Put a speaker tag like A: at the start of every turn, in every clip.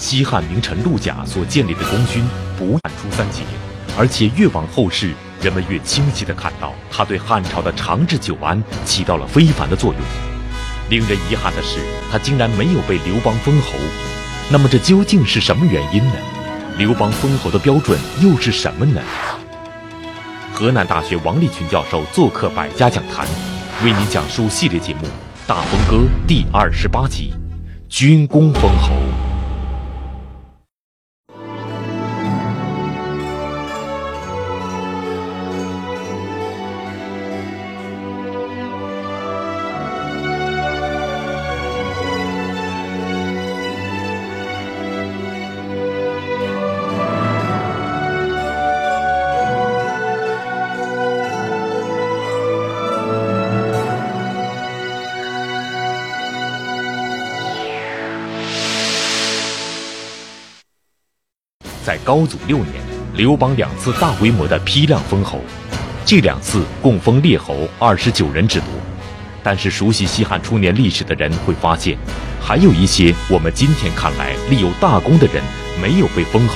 A: 西汉名臣陆贾所建立的功勋不但出三杰，而且越往后世，人们越清晰地看到他对汉朝的长治久安起到了非凡的作用。令人遗憾的是，他竟然没有被刘邦封侯。那么这究竟是什么原因呢？刘邦封侯的标准又是什么呢？河南大学王立群教授做客百家讲坛，为您讲述系列节目《大风歌》第二十八集：军功封侯。高祖六年，刘邦两次大规模的批量封侯，这两次共封列侯二十九人之多。但是，熟悉西汉初年历史的人会发现，还有一些我们今天看来立有大功的人没有被封侯。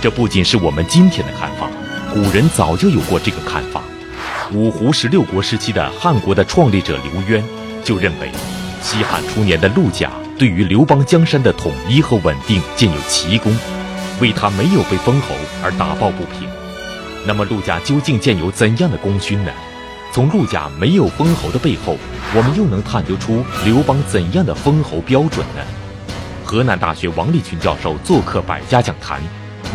A: 这不仅是我们今天的看法，古人早就有过这个看法。五胡十六国时期的汉国的创立者刘渊就认为，西汉初年的陆贾对于刘邦江山的统一和稳定建有奇功。为他没有被封侯而打抱不平，那么陆贾究竟建有怎样的功勋呢？从陆贾没有封侯的背后，我们又能探究出刘邦怎样的封侯标准呢？河南大学王立群教授做客百家讲坛，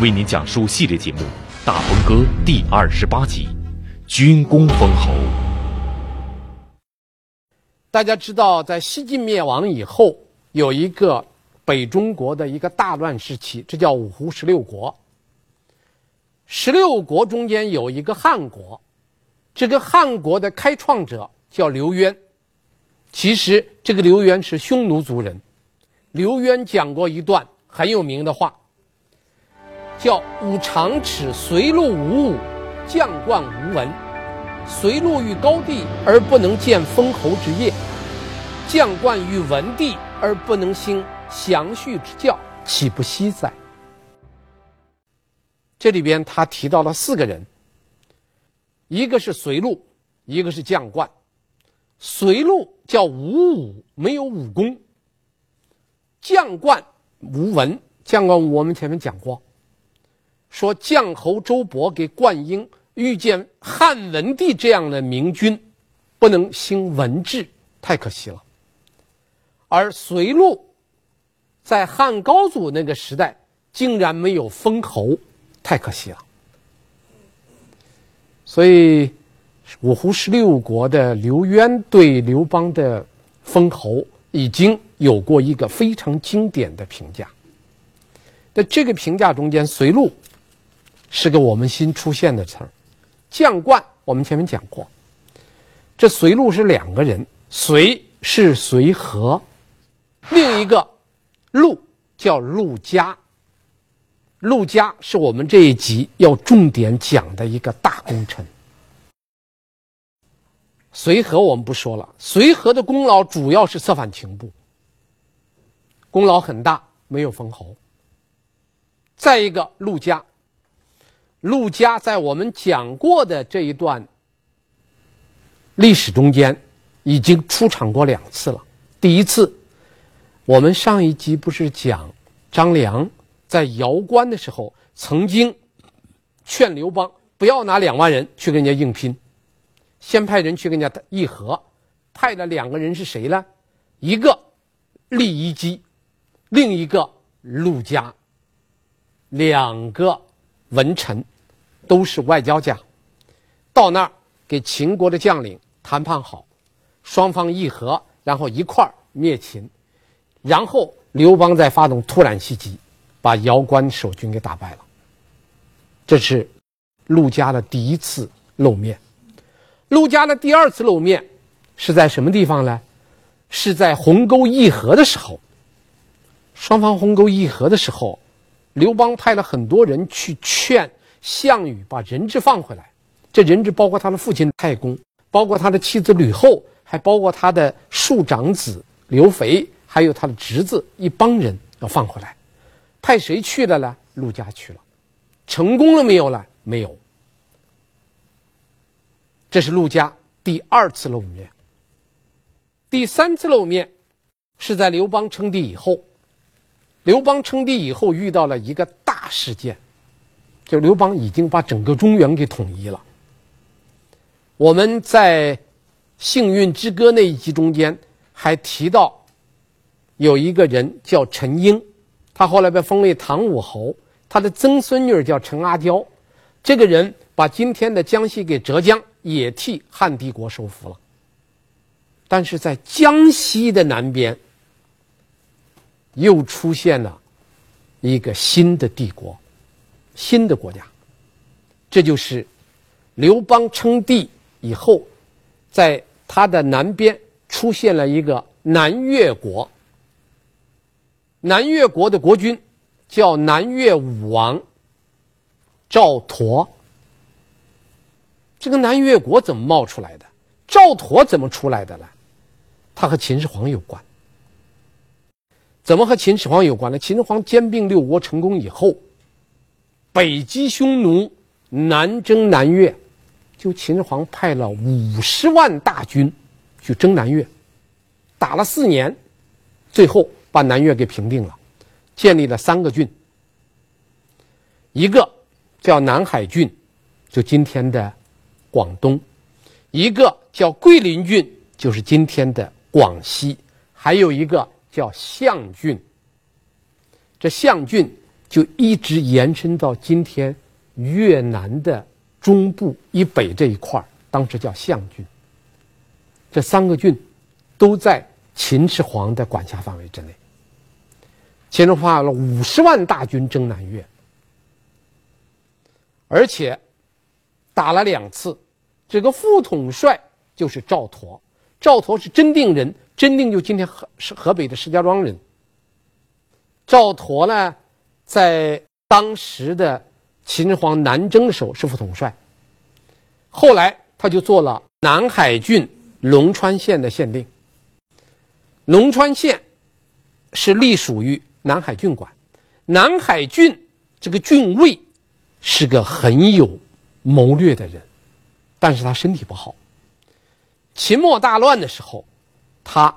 A: 为您讲述系列节目《大风歌》第二十八集：军功封侯。
B: 大家知道，在西晋灭亡以后，有一个。北中国的一个大乱时期，这叫五胡十六国。十六国中间有一个汉国，这个汉国的开创者叫刘渊。其实这个刘渊是匈奴族人。刘渊讲过一段很有名的话，叫“吾常齿随陆无武，将冠无文。随陆于高地而不能建封侯之业，将冠于文地而不能兴。”详叙之教，岂不惜哉？这里边他提到了四个人，一个是随路，一个是将冠。随路叫无武，没有武功；将冠无文，将冠我们前面讲过，说将侯周勃给灌婴遇见汉文帝这样的明君，不能兴文治，太可惜了。而随路。在汉高祖那个时代，竟然没有封侯，太可惜了。所以，五胡十六国的刘渊对刘邦的封侯已经有过一个非常经典的评价。在这个评价中间，随路是个我们新出现的词儿，将冠我们前面讲过。这随路是两个人，随是随和，另一个。陆叫陆嘉，陆嘉是我们这一集要重点讲的一个大功臣。随和我们不说了，随和的功劳主要是策反秦部，功劳很大，没有封侯。再一个陆嘉，陆嘉在我们讲过的这一段历史中间已经出场过两次了，第一次。我们上一集不是讲张良在瑶关的时候，曾经劝刘邦不要拿两万人去跟人家硬拼，先派人去跟人家议和，派了两个人是谁呢？一个酈宜姬，另一个陆嘉，两个文臣，都是外交家，到那儿给秦国的将领谈判好，双方议和，然后一块儿灭秦。然后刘邦再发动突然袭击，把姚关守军给打败了。这是陆家的第一次露面。陆家的第二次露面是在什么地方呢？是在鸿沟议和的时候。双方鸿沟议和的时候，刘邦派了很多人去劝项羽把人质放回来。这人质包括他的父亲太公，包括他的妻子吕后，还包括他的庶长子刘肥。还有他的侄子一帮人要放回来，派谁去了呢？陆家去了，成功了没有呢？没有。这是陆家第二次露面。第三次露面是在刘邦称帝以后。刘邦称帝以后遇到了一个大事件，就刘邦已经把整个中原给统一了。我们在《幸运之歌》那一集中间还提到，有一个人叫陈英，他后来被封为唐武侯，他的曾孙女叫陈阿娇，这个人把今天的江西给浙江也替汉帝国收服了。但是在江西的南边，又出现了一个新的帝国，新的国家，这就是刘邦称帝以后，在他的南边出现了一个南越国。南越国的国君叫南越武王赵佗。这个南越国怎么冒出来的？赵佗怎么出来的呢？他和秦始皇有关。怎么和秦始皇有关呢？秦始皇兼并六国成功以后，北击匈奴，南征南越，就秦始皇派了五十万大军去征南越，打了四年，最后把南越给平定了，建立了三个郡，一个叫南海郡，就今天的广东；一个叫桂林郡，就是今天的广西；还有一个。叫象郡，这象郡就一直延伸到今天越南的中部以北这一块，当时叫象郡。这三个郡都在秦始皇的管辖范围之内。秦始皇了五十万大军征南越，而且打了两次。这个副统帅就是赵佗，赵佗是真定人。真定就今天河是河北的石家庄人。赵佗呢，在当时的秦始皇南征的时候是副统帅，后来他就做了南海郡龙川县的县令。龙川县是隶属于南海郡管，南海郡这个郡尉是个很有谋略的人，但是他身体不好。秦末大乱的时候。他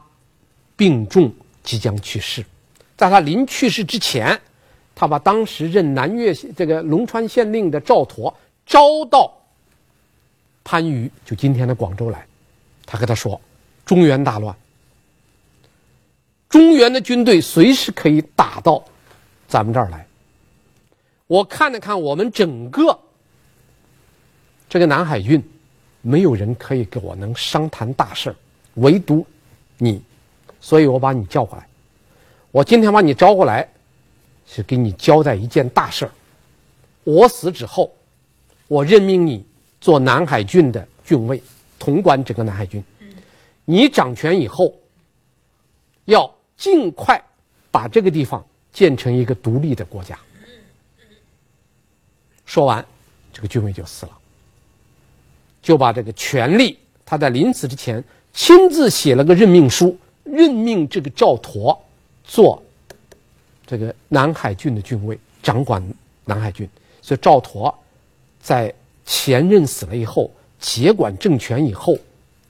B: 病重，即将去世。在他临去世之前，他把当时任南越这个龙川县令的赵佗招到番禺，就今天的广州来。他跟他说：“中原大乱，中原的军队随时可以打到咱们这儿来。我看了看我们整个这个南海郡，没有人可以跟我能商谈大事，唯独。”你，所以我把你叫过来。我今天把你招过来，是给你交代一件大事儿。我死之后，我任命你做南海郡的郡尉，统管整个南海郡。你掌权以后，要尽快把这个地方建成一个独立的国家。说完，这个军尉就死了，就把这个权力，他在临死之前。亲自写了个任命书，任命这个赵佗做这个南海郡的郡尉，掌管南海郡。所以赵佗在前任死了以后，接管政权以后，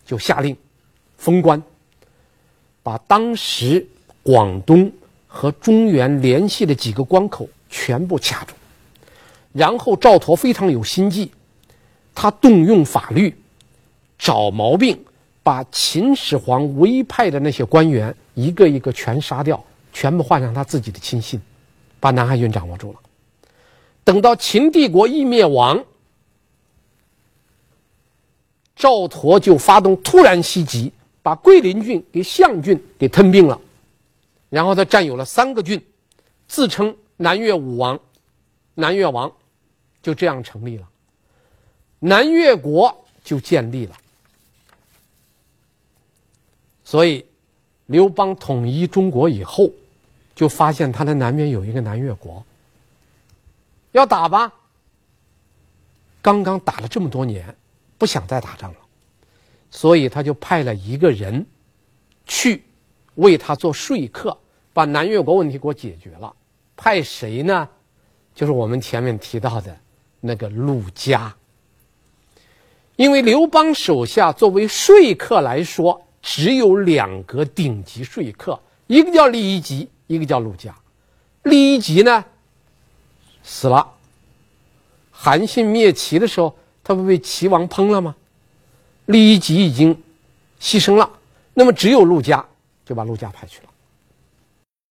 B: 就下令封官，把当时广东和中原联系的几个关口全部卡住。然后赵佗非常有心计，他动用法律找毛病。把秦始皇委派的那些官员一个一个全杀掉，全部换上他自己的亲信，把南海郡掌握住了。等到秦帝国一灭亡，赵佗就发动突然袭击，把桂林郡给象郡给吞并了，然后他占有了三个郡，自称南越武王，南越王，就这样成立了，南越国就建立了。所以，刘邦统一中国以后，就发现他的南边有一个南越国，要打吧。刚刚打了这么多年，不想再打仗了，所以他就派了一个人去为他做说客，把南越国问题给我解决了。派谁呢？就是我们前面提到的那个陆家。因为刘邦手下作为说客来说，只有两个顶级说客，一个叫酈宜吉，一个叫陆家。酈宜吉呢死了，韩信灭齐的时候，他不被齐王烹了吗？酈宜吉已经牺牲了，那么只有陆家，就把陆家派去了。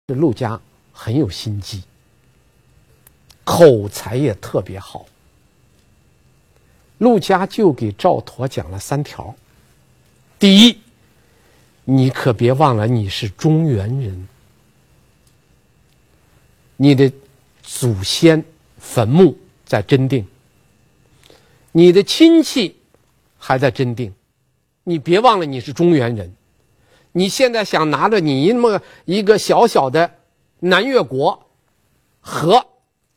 B: 这陆家很有心机，口才也特别好。陆家就给赵佗讲了三条：第一，你可别忘了你是中原人，你的祖先坟墓在真定，你的亲戚还在真定，你别忘了你是中原人。你现在想拿着你那么一个小小的南越国和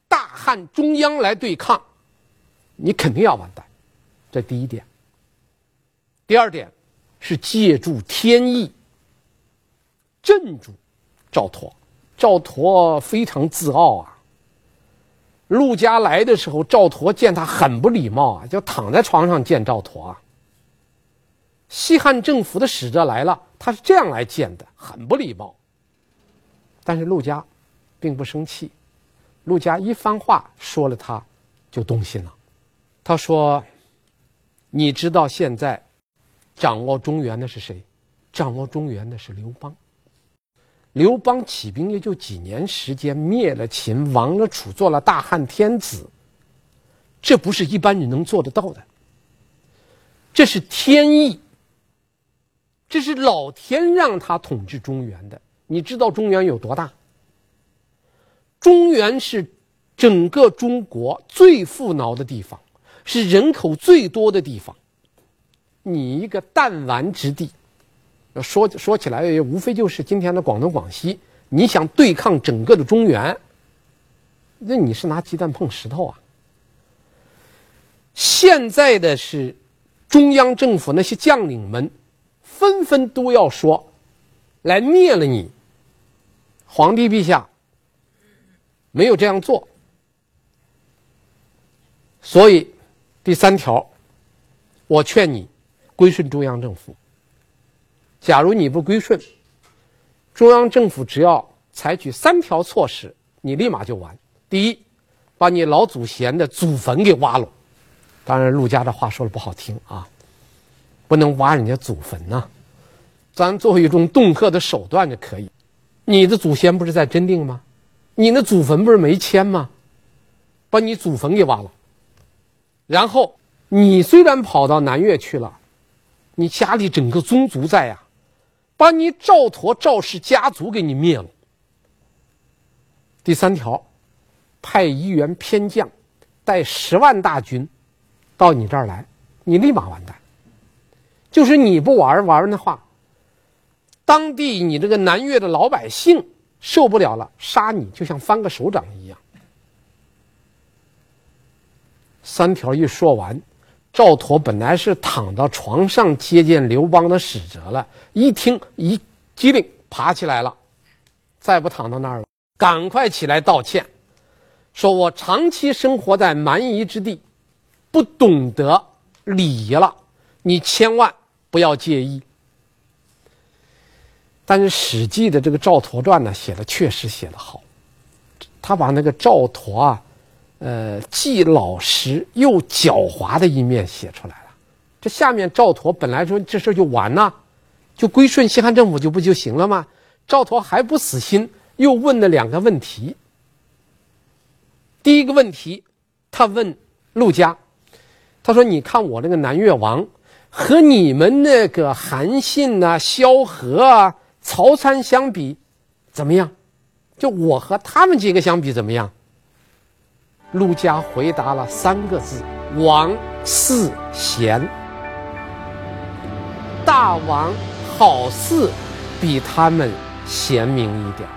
B: 大汉中央来对抗，你肯定要完蛋。这第一点。第二点是借助天意镇住赵佗。赵佗非常自傲啊。陆家来的时候，赵佗见他很不礼貌啊，就躺在床上见赵佗啊。西汉政府的使者来了，他是这样来见的，很不礼貌。但是陆家并不生气，陆家一番话说了，他就动心了。他说。你知道现在掌握中原的是谁？掌握中原的是刘邦。刘邦起兵也就几年时间，灭了秦，亡了楚，做了大汉天子。这不是一般人能做得到的。这是天意，这是老天让他统治中原的。你知道中原有多大？中原是整个中国最富饶的地方。是人口最多的地方，你一个弹丸之地，说说起来也无非就是今天的广东、广西。你想对抗整个的中原，那你是拿鸡蛋碰石头啊！现在的是中央政府那些将领们，纷纷都要说来灭了你。皇帝陛下没有这样做，所以。第三条，我劝你归顺中央政府。假如你不归顺，中央政府只要采取三条措施，你立马就完。第一，把你老祖先的祖坟给挖了。当然，陆家的话说的不好听啊，不能挖人家祖坟呐、咱作为一种恫吓的手段就可以。你的祖先不是在真定吗？你那祖坟不是没迁吗？把你祖坟给挖了。然后，你虽然跑到南越去了，你家里整个宗族在呀、把你赵佗赵氏家族给你灭了。第三条，派一员偏将，带十万大军，到你这儿来，你立马完蛋。就是你不玩玩的话，当地你这个南越的老百姓受不了了，杀你就像翻个手掌一样。三条一说完，赵佗本来是躺到床上接见刘邦的使者了，一听一机灵爬起来了，再不躺到那儿了，赶快起来道歉，说我长期生活在蛮夷之地，不懂得礼仪了，你千万不要介意。但是《史记》的这个赵佗传呢，写的确实写得好，他把那个赵佗啊。呃，既老实又狡猾的一面写出来了。这下面赵佗本来说这事就完了，就归顺西汉政府就不就行了吗？赵佗还不死心，又问了两个问题。第一个问题，他问陆家，他说：“你看我那个南越王和你们那个韩信呐、啊、萧何啊、曹参相比，怎么样？就我和他们几个相比，怎么样？”陆家回答了三个字：“王四贤。”大王好似比他们贤明一点。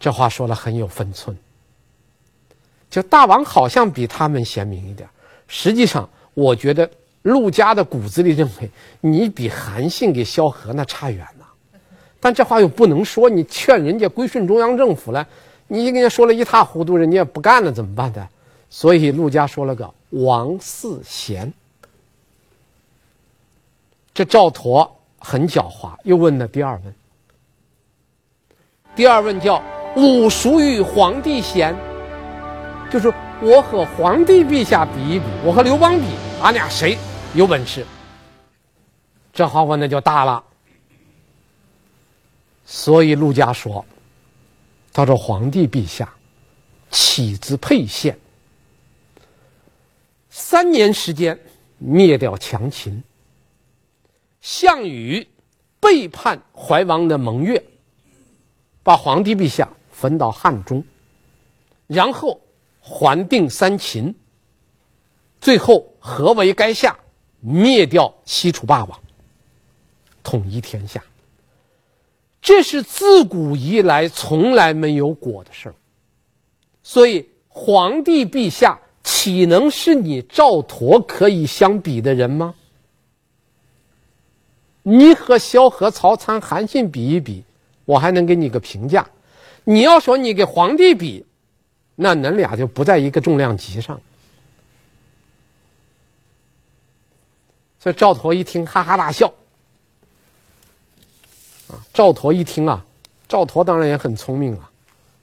B: 这话说的很有分寸。就大王好像比他们贤明一点，实际上，我觉得陆家的骨子里认为你比韩信给萧何那差远了。但这话又不能说，你劝人家归顺中央政府了，你跟人家说了一塌糊涂，人家也不干了，怎么办呢？所以陆家说了个王嗣贤。这赵佗很狡猾，又问了第二问。第二问叫“吾孰与皇帝贤”，就是我和皇帝陛下比一比，我和刘邦比，俺俩谁有本事？这话问的就大了。所以陆家说：“他说皇帝陛下岂自沛县，三年时间灭掉强秦。”项羽背叛怀王的盟约，把皇帝陛下分到汉中，然后还定三秦，最后合围垓下，灭掉西楚霸王，统一天下。这是自古以来从来没有过的事儿，所以皇帝陛下岂能是你赵佗可以相比的人吗？你和萧何、曹参、韩信比一比，我还能给你个评价。你要说你给皇帝比，那恁俩就不在一个重量级上。所以赵佗一听，哈哈大笑。啊，赵佗一听啊，赵佗当然也很聪明啊，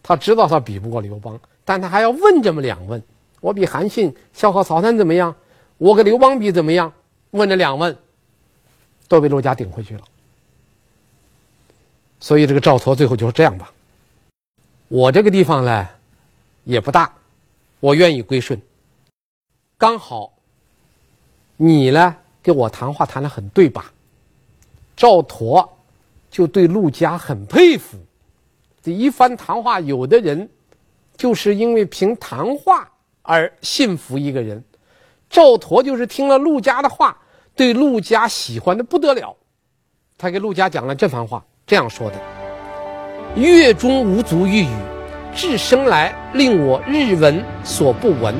B: 他知道他比不过刘邦，但他还要问这么两问：我比韩信、萧何、曹参怎么样？我跟刘邦比怎么样？问这两问。都被陆家顶回去了，所以这个赵佗最后就是这样吧。我这个地方呢，也不大，我愿意归顺。刚好你呢跟我谈话谈得很对吧？赵佗就对陆家很佩服。这一番谈话，有的人就是因为凭谈话而信服一个人，赵佗就是听了陆家的话。对陆家喜欢的不得了，他给陆家讲了这番话，这样说的：“月中无足喻语，至生来令我日闻所不闻。”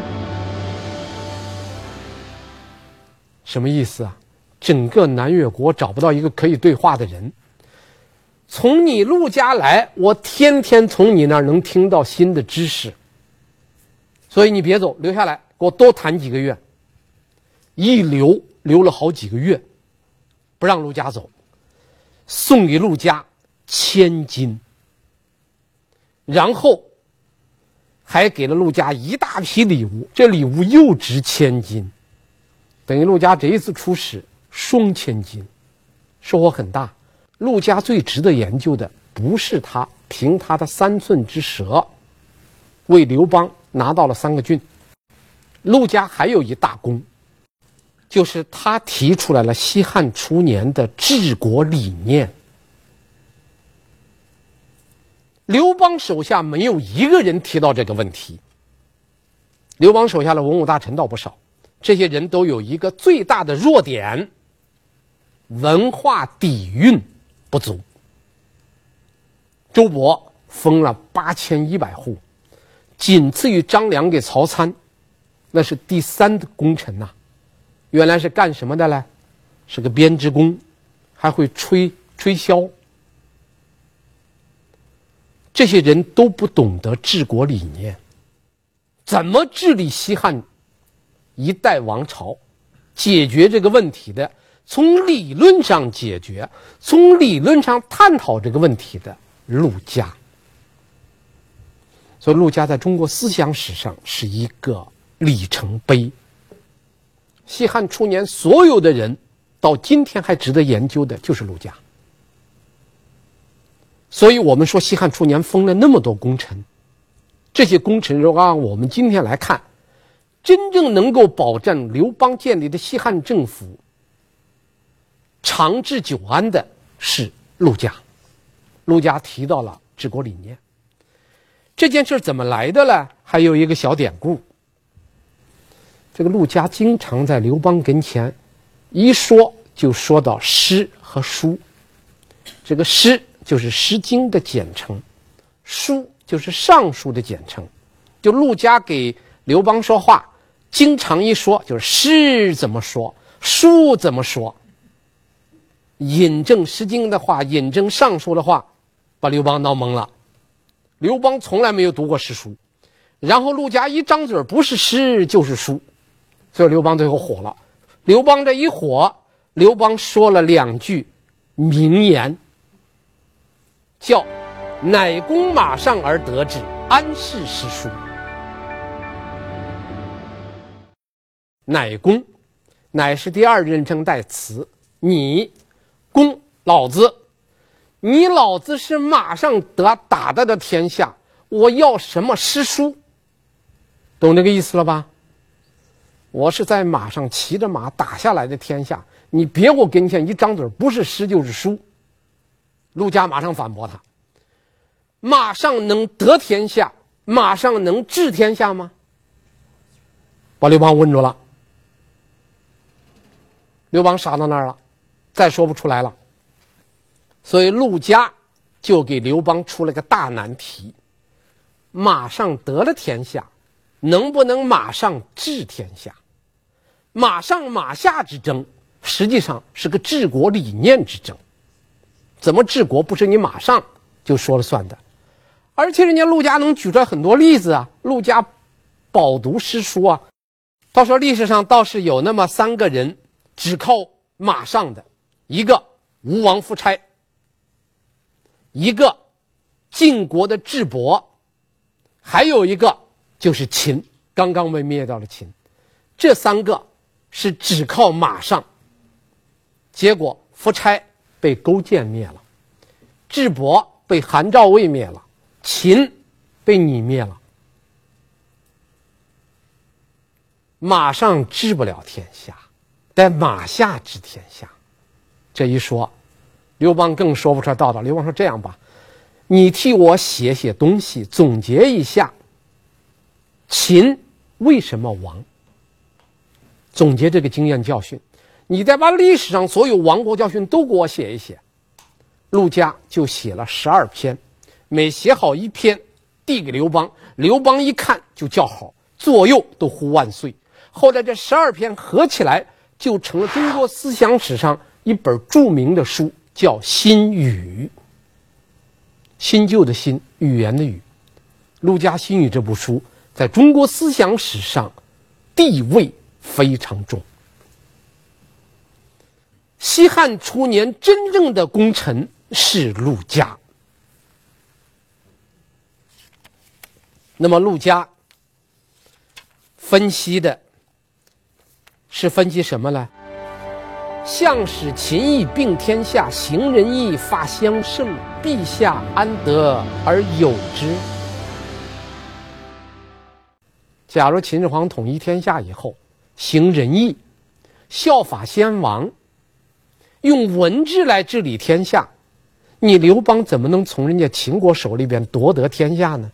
B: 什么意思啊？整个南越国找不到一个可以对话的人。从你陆家来，我天天从你那儿能听到新的知识。所以你别走，留下来，给我多谈几个月。一留。留了好几个月，不让陆家走，送给陆家千金，然后还给了陆家一大批礼物，这礼物又值千金，等于陆家这一次出使双千金，收获很大。陆家最值得研究的不是他凭他的三寸之舌，为刘邦拿到了三个郡，陆家还有一大功。就是他提出来了西汉初年的治国理念。刘邦手下没有一个人提到这个问题。刘邦手下的文武大臣倒不少，这些人都有一个最大的弱点：文化底蕴不足。周勃封了八千一百户，仅次于张良给曹参，那是第三的功臣呐。原来是干什么的呢？是个编织工，还会吹吹箫。这些人都不懂得治国理念，怎么治理西汉一代王朝，解决这个问题的？从理论上解决，从理论上探讨这个问题的陆家。所以陆家在中国思想史上是一个里程碑。西汉初年，所有的人到今天还值得研究的就是陆家。所以我们说，西汉初年封了那么多功臣，这些功臣如果按我们今天来看，真正能够保证刘邦建立的西汉政府长治久安的是陆家。陆家提到了治国理念，这件事怎么来的呢？还有一个小典故。这个陆家经常在刘邦跟前，一说就说到诗和书。这个诗就是《诗经》的简称，书就是《尚书》的简称。就陆家给刘邦说话，经常一说就是诗怎么说，书怎么说。引证《诗经》的话，引证《尚书》的话，把刘邦闹懵了。刘邦从来没有读过诗书，然后陆家一张嘴不是诗就是书，所以刘邦最后火了。刘邦这一火，刘邦说了两句名言，叫“乃公马上而得之，安是诗书？”乃公，乃是第二人称代词。你，公，老子，你老子是马上得打的的天下，我要什么诗书？懂这个意思了吧？我是在马上骑着马打下来的天下，你别给我跟前一张嘴不是诗就是书。陆家马上反驳他：马上能得天下，马上能治天下吗？把刘邦问住了。刘邦傻到那儿了，再说不出来了。所以陆家就给刘邦出了个大难题：马上得了天下，能不能马上治天下？马上马下之争，实际上是个治国理念之争。怎么治国不是你马上就说了算的？而且人家陆家能举出来很多例子啊，陆家饱读诗书啊。他说历史上倒是有那么三个人。只靠马上的，一个吴王夫差，一个晋国的智伯，还有一个就是秦，刚刚被灭掉了秦，这三个是只靠马上。结果夫差被勾践灭了，智伯被韩赵魏灭了，秦被你灭了。马上治不了天下。在马下治天下，这一说，刘邦更说不出道道。刘邦说：“这样吧，你替我写写东西，总结一下秦为什么亡？总结这个经验教训，你再把历史上所有亡国教训都给我写一写。”陆家就写了十二篇，每写好一篇，递给刘邦，刘邦一看就叫好，左右都呼万岁。后来这十二篇合起来。就成了中国思想史上一本著名的书，叫《新语》。新旧的新，语言的语。陆家《新语》这部书在中国思想史上地位非常重。西汉初年真正的功臣是陆家。那么陆家分析的。是分析什么呢？项使秦义并天下，行仁义，法相胜，陛下安得而有之？假如秦始皇统一天下以后，行仁义，效法先王，用文治来治理天下，你刘邦怎么能从人家秦国手里边夺得天下呢？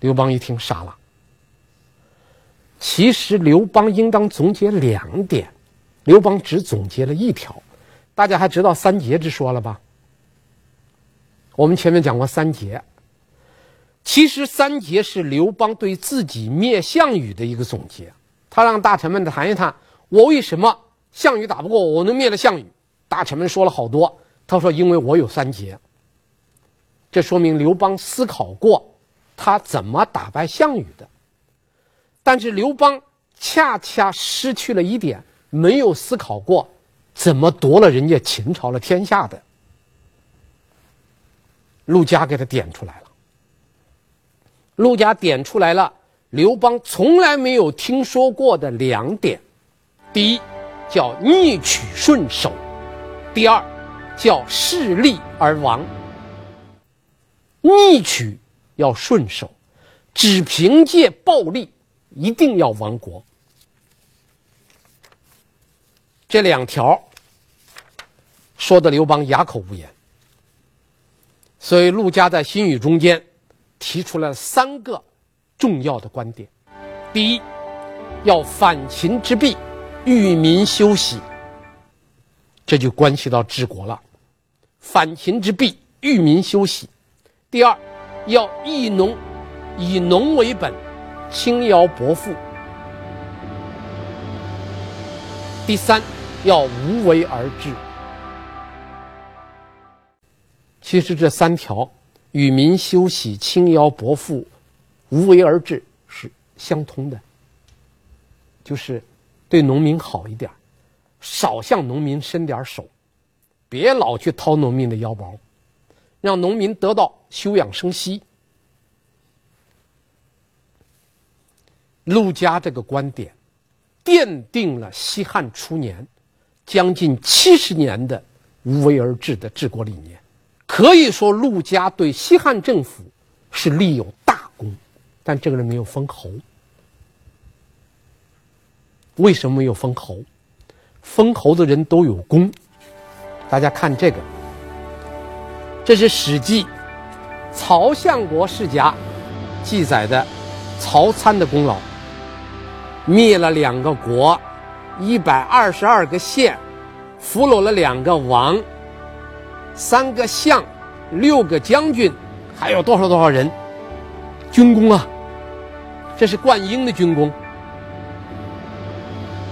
B: 刘邦一听傻了。其实刘邦应当总结两点，刘邦只总结了一条。大家还知道三杰之说了吧？我们前面讲过三杰。其实三杰是刘邦对自己灭项羽的一个总结。他让大臣们谈一谈，我为什么项羽打不过我，我能灭了项羽？大臣们说了好多。他说：“因为我有三杰。”这说明刘邦思考过他怎么打败项羽的。但是刘邦恰恰失去了一点，没有思考过怎么夺了人家秦朝的天下的。陆家给他点出来了。陆家点出来了，刘邦从来没有听说过的两点：第一，叫逆取顺守；第二，叫势利而亡。逆取要顺守，只凭借暴力。一定要亡国，这两条说的刘邦哑口无言。所以陆家在新语中间提出了三个重要的观点：第一，要反秦之弊，育民休息，这就关系到治国了。反秦之弊，育民休息。第二，要益农，以农为本。轻徭薄赋。第三，要无为而治。其实这三条与民休息、轻徭薄赋、无为而治是相通的，就是对农民好一点，少向农民伸点手，别老去掏农民的腰包，让农民得到休养生息。陆家这个观点，奠定了西汉初年将近七十年的无为而治的治国理念。可以说，陆家对西汉政府是立有大功，但这个人没有封侯。为什么没有封侯？封侯的人都有功。大家看这个，这是《史记·曹相国世家》记载的曹参的功劳，灭了两个国，一百二十二个县，俘虏了两个王。三个相，六个将军，还有多少多少人？军功啊！这是灌婴的军功，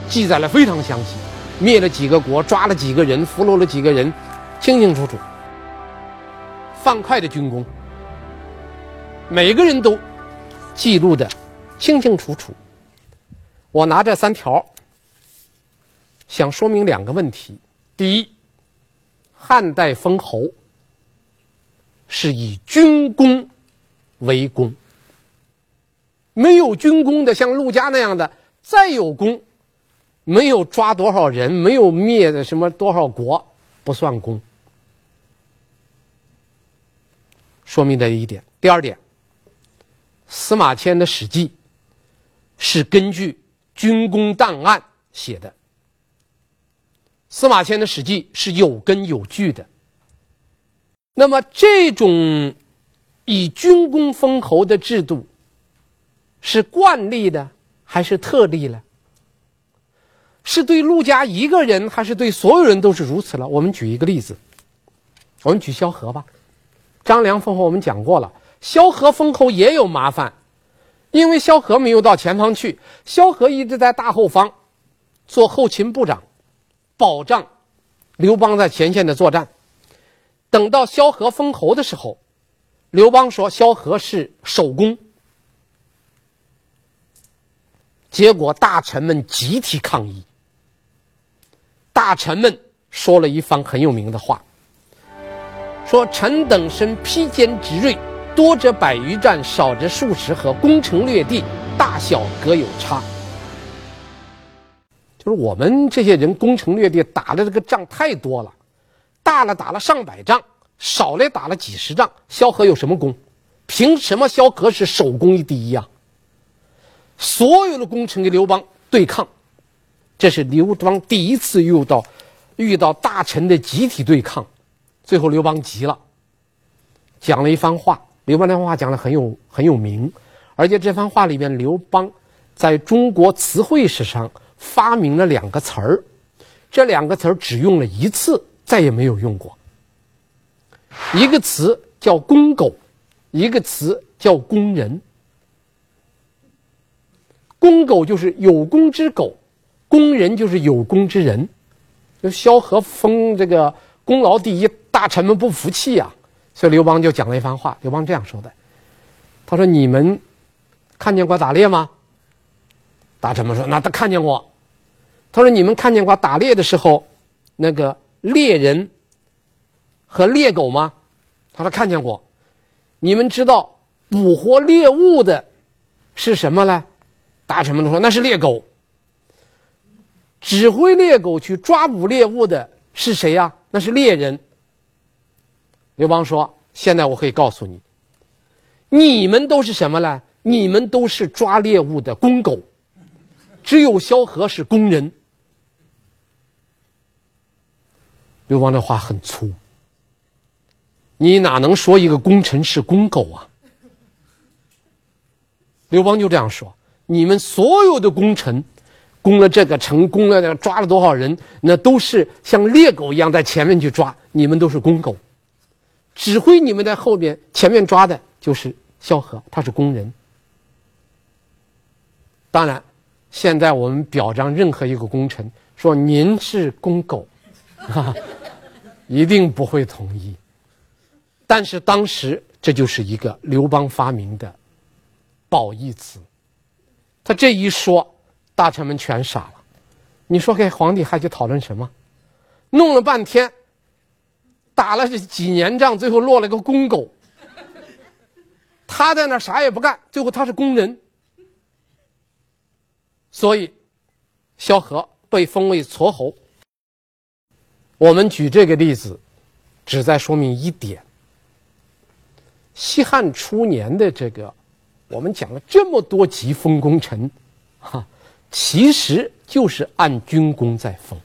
B: 记载了非常详细。灭了几个国，抓了几个人，俘虏了几个人，清清楚楚。范哙的军功，每个人都记录的清清楚楚。我拿这三条，想说明两个问题：第一。汉代封侯是以军功为功，没有军功的，像陆家那样的，再有功，没有抓多少人，没有灭的什么多少国，不算功。说明这一点。第二点，司马迁的《史记》是根据军功档案写的。司马迁的《史记》是有根有据的。那么，这种以军功封侯的制度是惯例的还是特例呢？是对陆家一个人，还是对所有人都是如此了？我们举一个例子，我们举萧何吧。张良封侯我们讲过了，萧何封侯也有麻烦，因为萧何没有到前方去，萧何一直在大后方做后勤部长。保障刘邦在前线的作战。等到萧何封侯的时候，刘邦说萧何是守功，结果大臣们集体抗议。大臣们说了一番很有名的话，说臣等身披坚执锐，多则百余战，少则数十合，攻城略地，大小各有差。就是我们这些人攻城略地，打的这个仗太多了，大了打了上百仗，少了打了几十仗。萧何有什么功？凭什么萧何是首功第一啊？所有的功臣跟刘邦对抗，这是刘邦第一次遇到遇到大臣的集体对抗，最后刘邦急了，讲了一番话。刘邦那番话讲的很有很有名，而且这番话里面，刘邦在中国词汇史上。发明了两个词儿，这两个词儿只用了一次，再也没有用过。一个词叫“公狗”，一个词叫“公人”。公狗就是有功之狗，工人就是有功之人。就萧何封这个功劳第一，大臣们不服气啊，所以刘邦就讲了一番话。刘邦这样说的：“他说你们看见过打猎吗？”大臣们说：“那他看见过。”他说：“你们看见过打猎的时候，那个猎人和猎狗吗？”他说：“看见过。”你们知道捕获猎物的是什么呢？大臣们都说：“那是猎狗。”指挥猎狗去抓捕猎物的是谁呀？那是猎人。刘邦说：“现在我可以告诉你，你们都是什么呢？你们都是抓猎物的公狗。”只有萧何是公人。刘邦的话很粗，你哪能说一个功臣是公狗啊？刘邦就这样说：你们所有的功臣，攻了这个城，攻了那，抓了多少人，那都是像猎狗一样在前面去抓，你们都是公狗。指挥你们在后面前面抓的就是萧何，他是工人。当然。现在我们表彰任何一个功臣，说您是公狗，哈啊，一定不会同意。但是当时这就是一个刘邦发明的褒义词，他这一说，大臣们全傻了。你说给皇帝还去讨论什么？弄了半天，打了这几年仗，最后落了个公狗。他在那啥也不干，最后他是工人。所以，萧何被封为痤侯。我们举这个例子，旨在说明一点。西汉初年的这个，我们讲了这么多级封功臣，哈，其实就是按军功在封，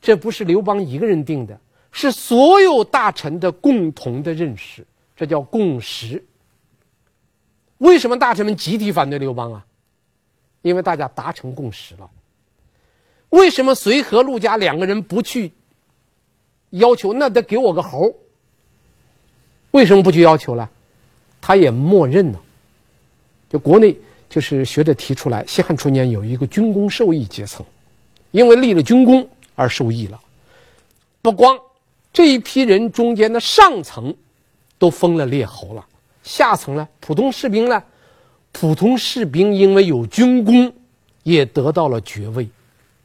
B: 这不是刘邦一个人定的，是所有大臣的共同的认识，这叫共识。为什么大臣们集体反对刘邦啊？因为大家达成共识了。为什么随和、陆家两个人不去要求？那得给我个侯。为什么不去要求呢？他也默认了。就国内就是学者提出来，西汉初年有一个军功授义阶层，因为立了军功而受益了。不光这一批人中间的上层都封了列侯了，下层呢，普通士兵呢，普通士兵因为有军功，也得到了爵位，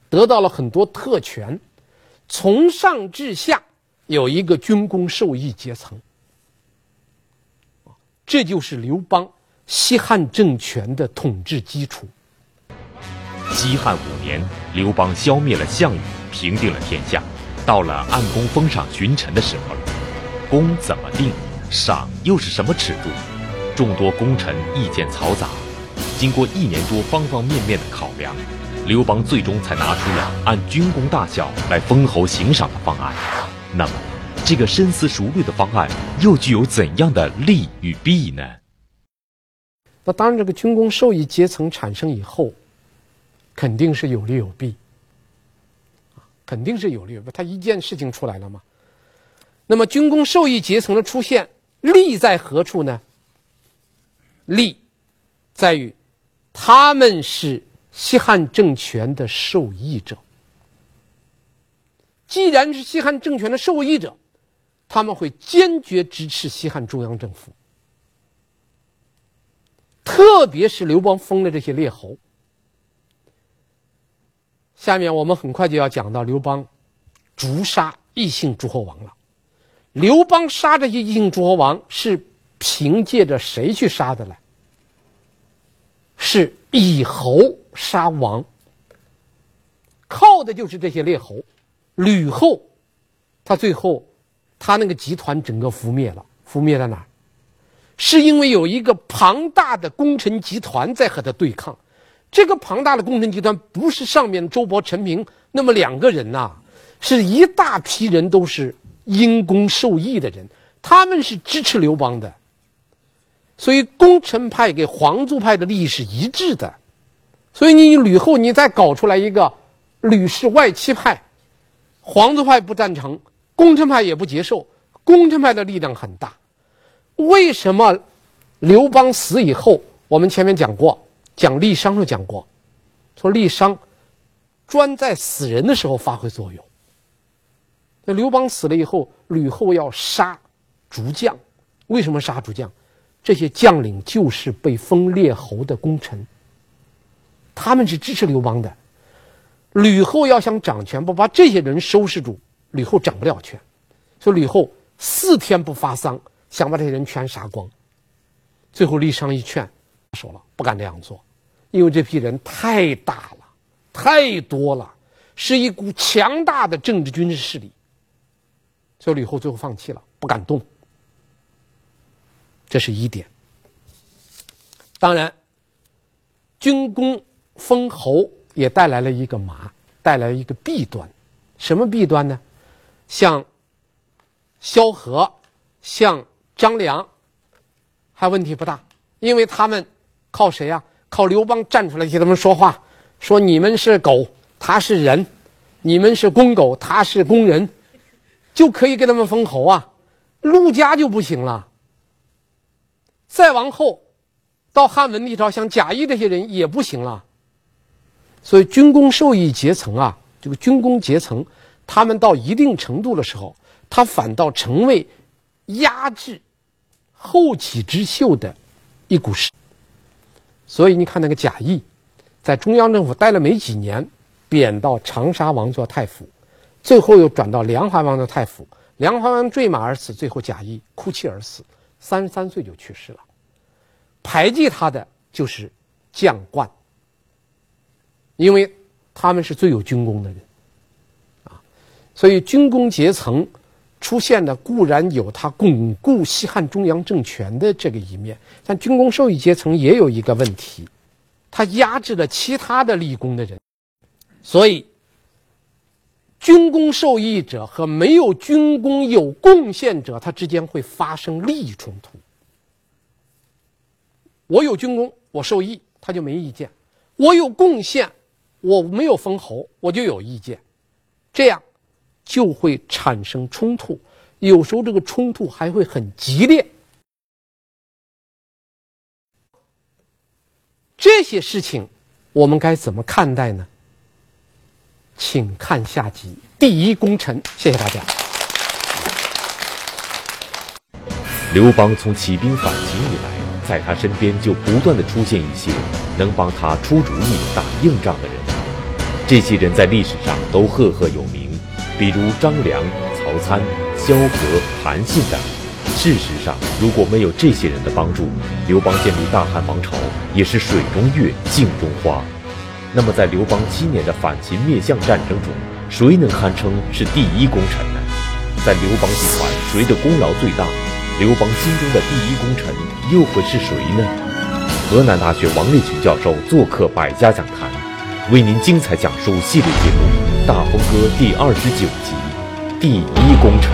B: 得到了很多特权，从上至下有一个军功授义阶层。这就是刘邦西汉政权的统治基础。
A: 西汉五年，刘邦消灭了项羽，平定了天下，到了按功封赏群臣的时候了。功怎么定？赏又是什么尺度？众多功臣意见嘈杂，经过一年多方方面面的考量，刘邦最终才拿出了按军功大小来封侯行赏的方案。那么，这个深思熟虑的方案又具有怎样的利与弊呢？
B: 那当然，这个军工受益阶层产生以后，肯定是有利有弊。肯定是有利有弊。他一件事情出来了嘛。那么，军工受益阶层的出现，利在何处呢？利在于他们是西汉政权的受益者。既然是西汉政权的受益者，他们会坚决支持西汉中央政府，特别是刘邦封的这些列侯。下面我们很快就要讲到刘邦诛杀异姓诸侯王了。刘邦杀这些异姓诸侯王是凭借着谁去杀的呢？是以侯杀王，靠的就是这些列侯。吕后，他最后。他那个集团整个覆灭了，覆灭在哪儿？是因为有一个庞大的功臣集团在和他对抗。这个庞大的功臣集团不是上面周勃、陈平那么两个人呐、是一大批人都是因功受益的人，他们是支持刘邦的。所以功臣派跟皇族派的利益是一致的。所以你吕后，你再搞出来一个吕氏外戚派，皇族派不赞成。功臣派也不接受，功臣派的力量很大。为什么刘邦死以后，我们前面讲过，讲酈商时讲过，说酈商专在死人的时候发挥作用。那刘邦死了以后，吕后要杀诸将，为什么杀诸将？这些将领就是被封列侯的功臣，他们是支持刘邦的。吕后要想掌权，不把这些人收拾住。吕后掌不了权，所以吕后四天不发丧，想把这些人全杀光。最后李商一劝，说了不敢这样做，因为这批人太大了，太多了，是一股强大的政治军事势力。所以吕后最后放弃了，不敢动。这是一点。当然，军功封侯也带来了一个麻，带来一个弊端。什么弊端呢？像萧何、像张良，还问题不大，因为他们靠谁呀、啊？靠刘邦站出来替他们说话，说你们是狗，他是人；你们是公狗，他是公人，就可以给他们封侯啊。陆家就不行了。再往后，到汉文帝朝，像贾谊这些人也不行了。所以军功授益阶层啊，这个军功阶层，他们到一定程度的时候，他反倒成为压制后起之秀的一股势。所以你看那个贾谊，在中央政府待了没几年，贬到长沙王做太傅，最后又转到梁怀王的太傅。梁怀王坠马而死，最后贾谊哭泣而死，三十三岁就去世了。排挤他的就是将官，因为他们是最有军功的人，啊，所以军功阶层出现的固然有他巩固西汉中央政权的这个一面，但军功授役阶层也有一个问题，他压制了其他的立功的人，所以。军功受益者和没有军功有贡献者，他之间会发生利益冲突。我有军功，我受益，他就没意见；我有贡献，我没有封侯，我就有意见。这样就会产生冲突，有时候这个冲突还会很激烈。这些事情，我们该怎么看待呢？请看下集《第一功臣》，谢谢大家。
A: 刘邦从起兵反秦以来，在他身边就不断的出现一些能帮他出主意、打硬仗的人。这些人在历史上都赫赫有名，比如张良、曹参、萧何、韩信等。事实上，如果没有这些人的帮助，刘邦建立大汉王朝也是水中月、镜中花。那么，在刘邦七年的反秦灭项战争中，谁能堪称是第一功臣呢？在刘邦集团，谁的功劳最大？刘邦心中的第一功臣又会是谁呢？河南大学王立群教授做客百家讲坛，为您精彩讲述系列节目《大风歌》第二十九集《第一功臣》。